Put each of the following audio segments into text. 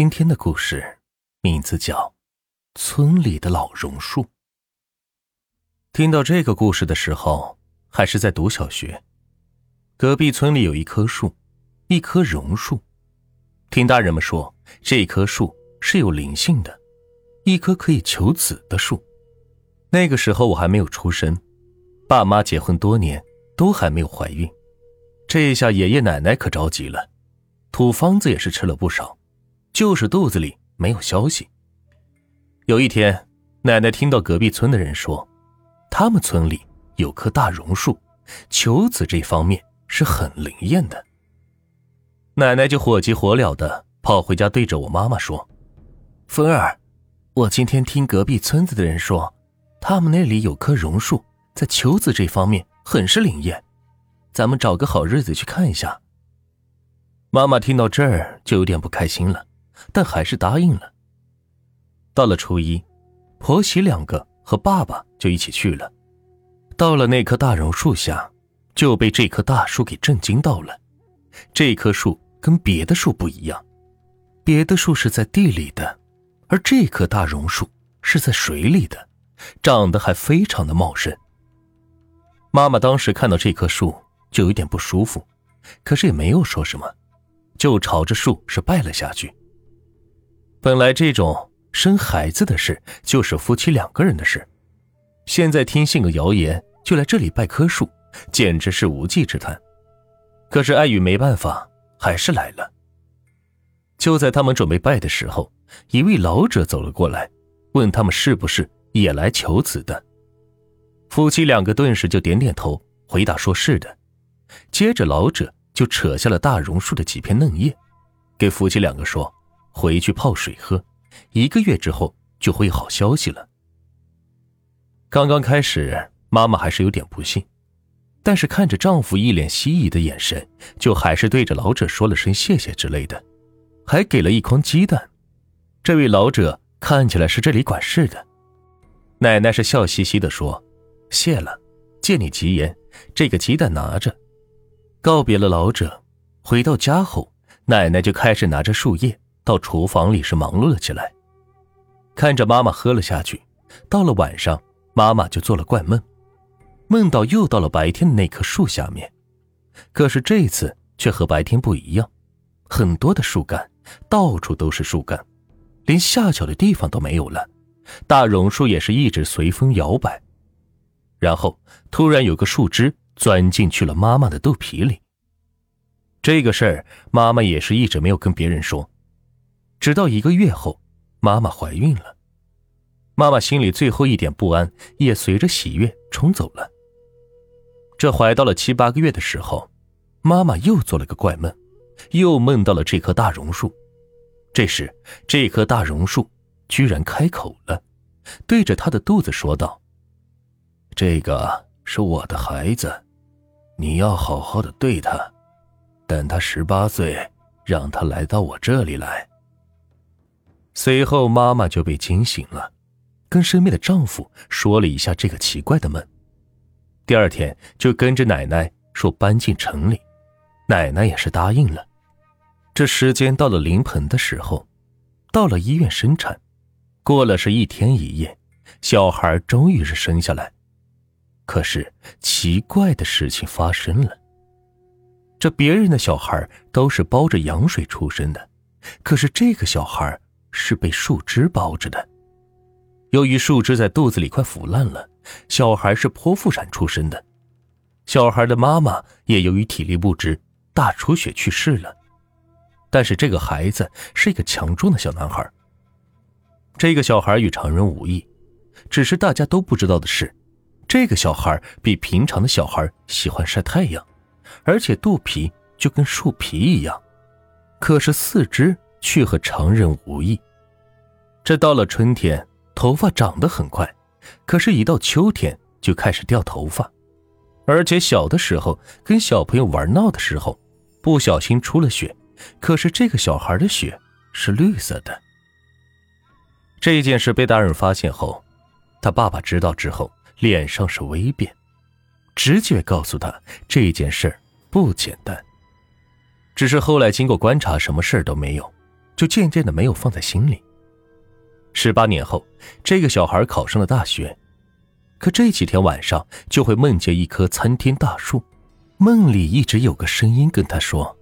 今天的故事名字叫《村里的老榕树》。听到这个故事的时候，还是在读小学。隔壁村里有一棵树，一棵榕树。听大人们说，这棵树是有灵性的，一棵可以求子的树。那个时候我还没有出生，爸妈结婚多年都还没有怀孕。这一下爷爷奶奶可着急了，土方子也是吃了不少，就是肚子里没有消息。有一天，奶奶听到隔壁村的人说，他们村里有棵大榕树，求子这方面是很灵验的。奶奶就火急火燎的跑回家，对着我妈妈说：“芬儿，我今天听隔壁村子的人说，他们那里有棵榕树，在求子这方面很是灵验。”咱们找个好日子去看一下。妈妈听到这儿就有点不开心了，但还是答应了。到了初一，婆媳两个和爸爸就一起去了。到了那棵大榕树下，就被这棵大树给震惊到了。这棵树跟别的树不一样，别的树是在地里的，而这棵大榕树是在水里的，长得还非常的茂盛。妈妈当时看到这棵树。就有点不舒服，可是也没有说什么，就朝着树是拜了下去。本来这种生孩子的事就是夫妻两个人的事，现在听信个谣言就来这里拜棵树，简直是无稽之谈。可是碍于没办法，还是来了。就在他们准备拜的时候，一位老者走了过来，问他们是不是也来求子的。夫妻两个顿时就点点头，回答说是的。接着，老者就扯下了大榕树的几片嫩叶，给夫妻两个说：“回去泡水喝，一个月之后就会有好消息了。”刚刚开始，妈妈还是有点不信，但是看着丈夫一脸希冀的眼神，就还是对着老者说了声谢谢之类的，还给了一筐鸡蛋。这位老者看起来是这里管事的，奶奶是笑嘻嘻的说：“谢了，借你吉言，这个鸡蛋拿着。”告别了老者，回到家后，奶奶就开始拿着树叶到厨房里是忙碌了起来。看着妈妈喝了下去，到了晚上，妈妈就做了怪梦，梦到又到了白天的那棵树下面，可是这次却和白天不一样，很多的树干，到处都是树干，连下脚的地方都没有了。大榕树也是一直随风摇摆，然后突然有个树枝。钻进去了妈妈的肚皮里。这个事儿，妈妈也是一直没有跟别人说，直到一个月后，妈妈怀孕了。妈妈心里最后一点不安也随着喜悦冲走了。这怀到了七八个月的时候，妈妈又做了个怪梦，又梦到了这棵大榕树。这时，这棵大榕树居然开口了，对着她的肚子说道：“这个是我的孩子。”你要好好的对他，等他十八岁，让他来到我这里来。随后，妈妈就被惊醒了，跟身边的丈夫说了一下这个奇怪的梦。第二天，就跟着奶奶说搬进城里，奶奶也是答应了。这时间到了临盆的时候，到了医院生产，过了是一天一夜，小孩终于是生下来。可是奇怪的事情发生了。这别人的小孩都是包着羊水出生的，可是这个小孩是被树枝包着的。由于树枝在肚子里快腐烂了，小孩是剖腹产出生的。小孩的妈妈也由于体力不支，大出血去世了。但是这个孩子是一个强壮的小男孩。这个小孩与常人无异，只是大家都不知道的是。这个小孩比平常的小孩喜欢晒太阳，而且肚皮就跟树皮一样，可是四肢却和常人无异。这到了春天，头发长得很快，可是，一到秋天就开始掉头发，而且小的时候跟小朋友玩闹的时候，不小心出了血，可是这个小孩的血是绿色的。这件事被大人发现后，他爸爸知道之后。脸上是微变，直觉告诉他这件事不简单。只是后来经过观察，什么事都没有，就渐渐的没有放在心里。十八年后，这个小孩考上了大学，可这几天晚上就会梦见一棵参天大树，梦里一直有个声音跟他说：“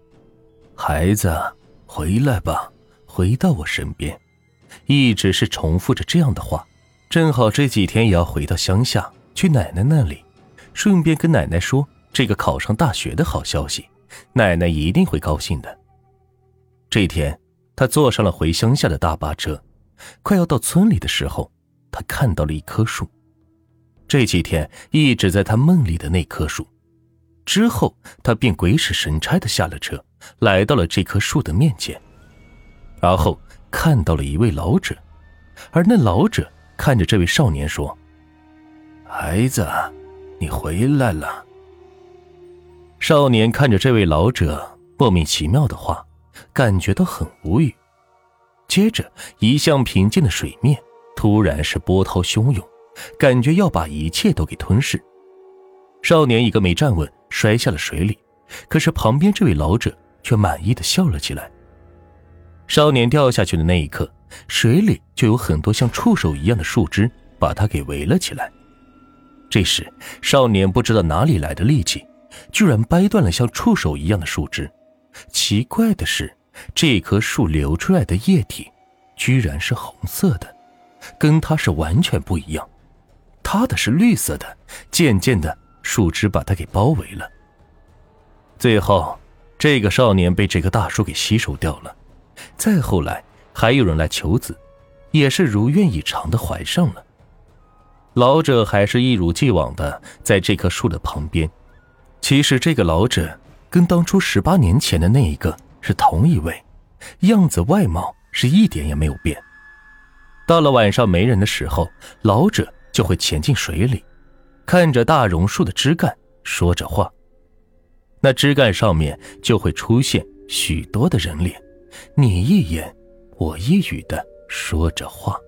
孩子，回来吧，回到我身边。”一直是重复着这样的话。正好这几天也要回到乡下去奶奶那里，顺便跟奶奶说这个考上大学的好消息，奶奶一定会高兴的。这天，他坐上了回乡下的大巴车，快要到村里的时候，他看到了一棵树，这几天一直在他梦里的那棵树。之后，他便鬼使神差的下了车，来到了这棵树的面前，然后看到了一位老者，而那老者。看着这位少年说：“孩子，你回来了。”少年看着这位老者莫名其妙的话，感觉到很无语。接着，一向平静的水面突然是波涛汹涌，感觉要把一切都给吞噬。少年一个没站稳，摔下了水里。可是旁边这位老者却满意的笑了起来。少年掉下去的那一刻。水里就有很多像触手一样的树枝把他给围了起来。这时，少年不知道哪里来的力气，居然掰断了像触手一样的树枝。奇怪的是，这棵树流出来的液体，居然是红色的，跟它是完全不一样。它的是绿色的。渐渐的，树枝把它给包围了。最后，这个少年被这棵大树给吸收掉了。再后来。还有人来求子，也是如愿以偿的怀上了。老者还是一如既往的在这棵树的旁边。其实这个老者跟当初十八年前的那一个是同一位，样子外貌是一点也没有变。到了晚上没人的时候，老者就会潜进水里，看着大榕树的枝干说着话，那枝干上面就会出现许多的人脸，你一言。我一语的说着话。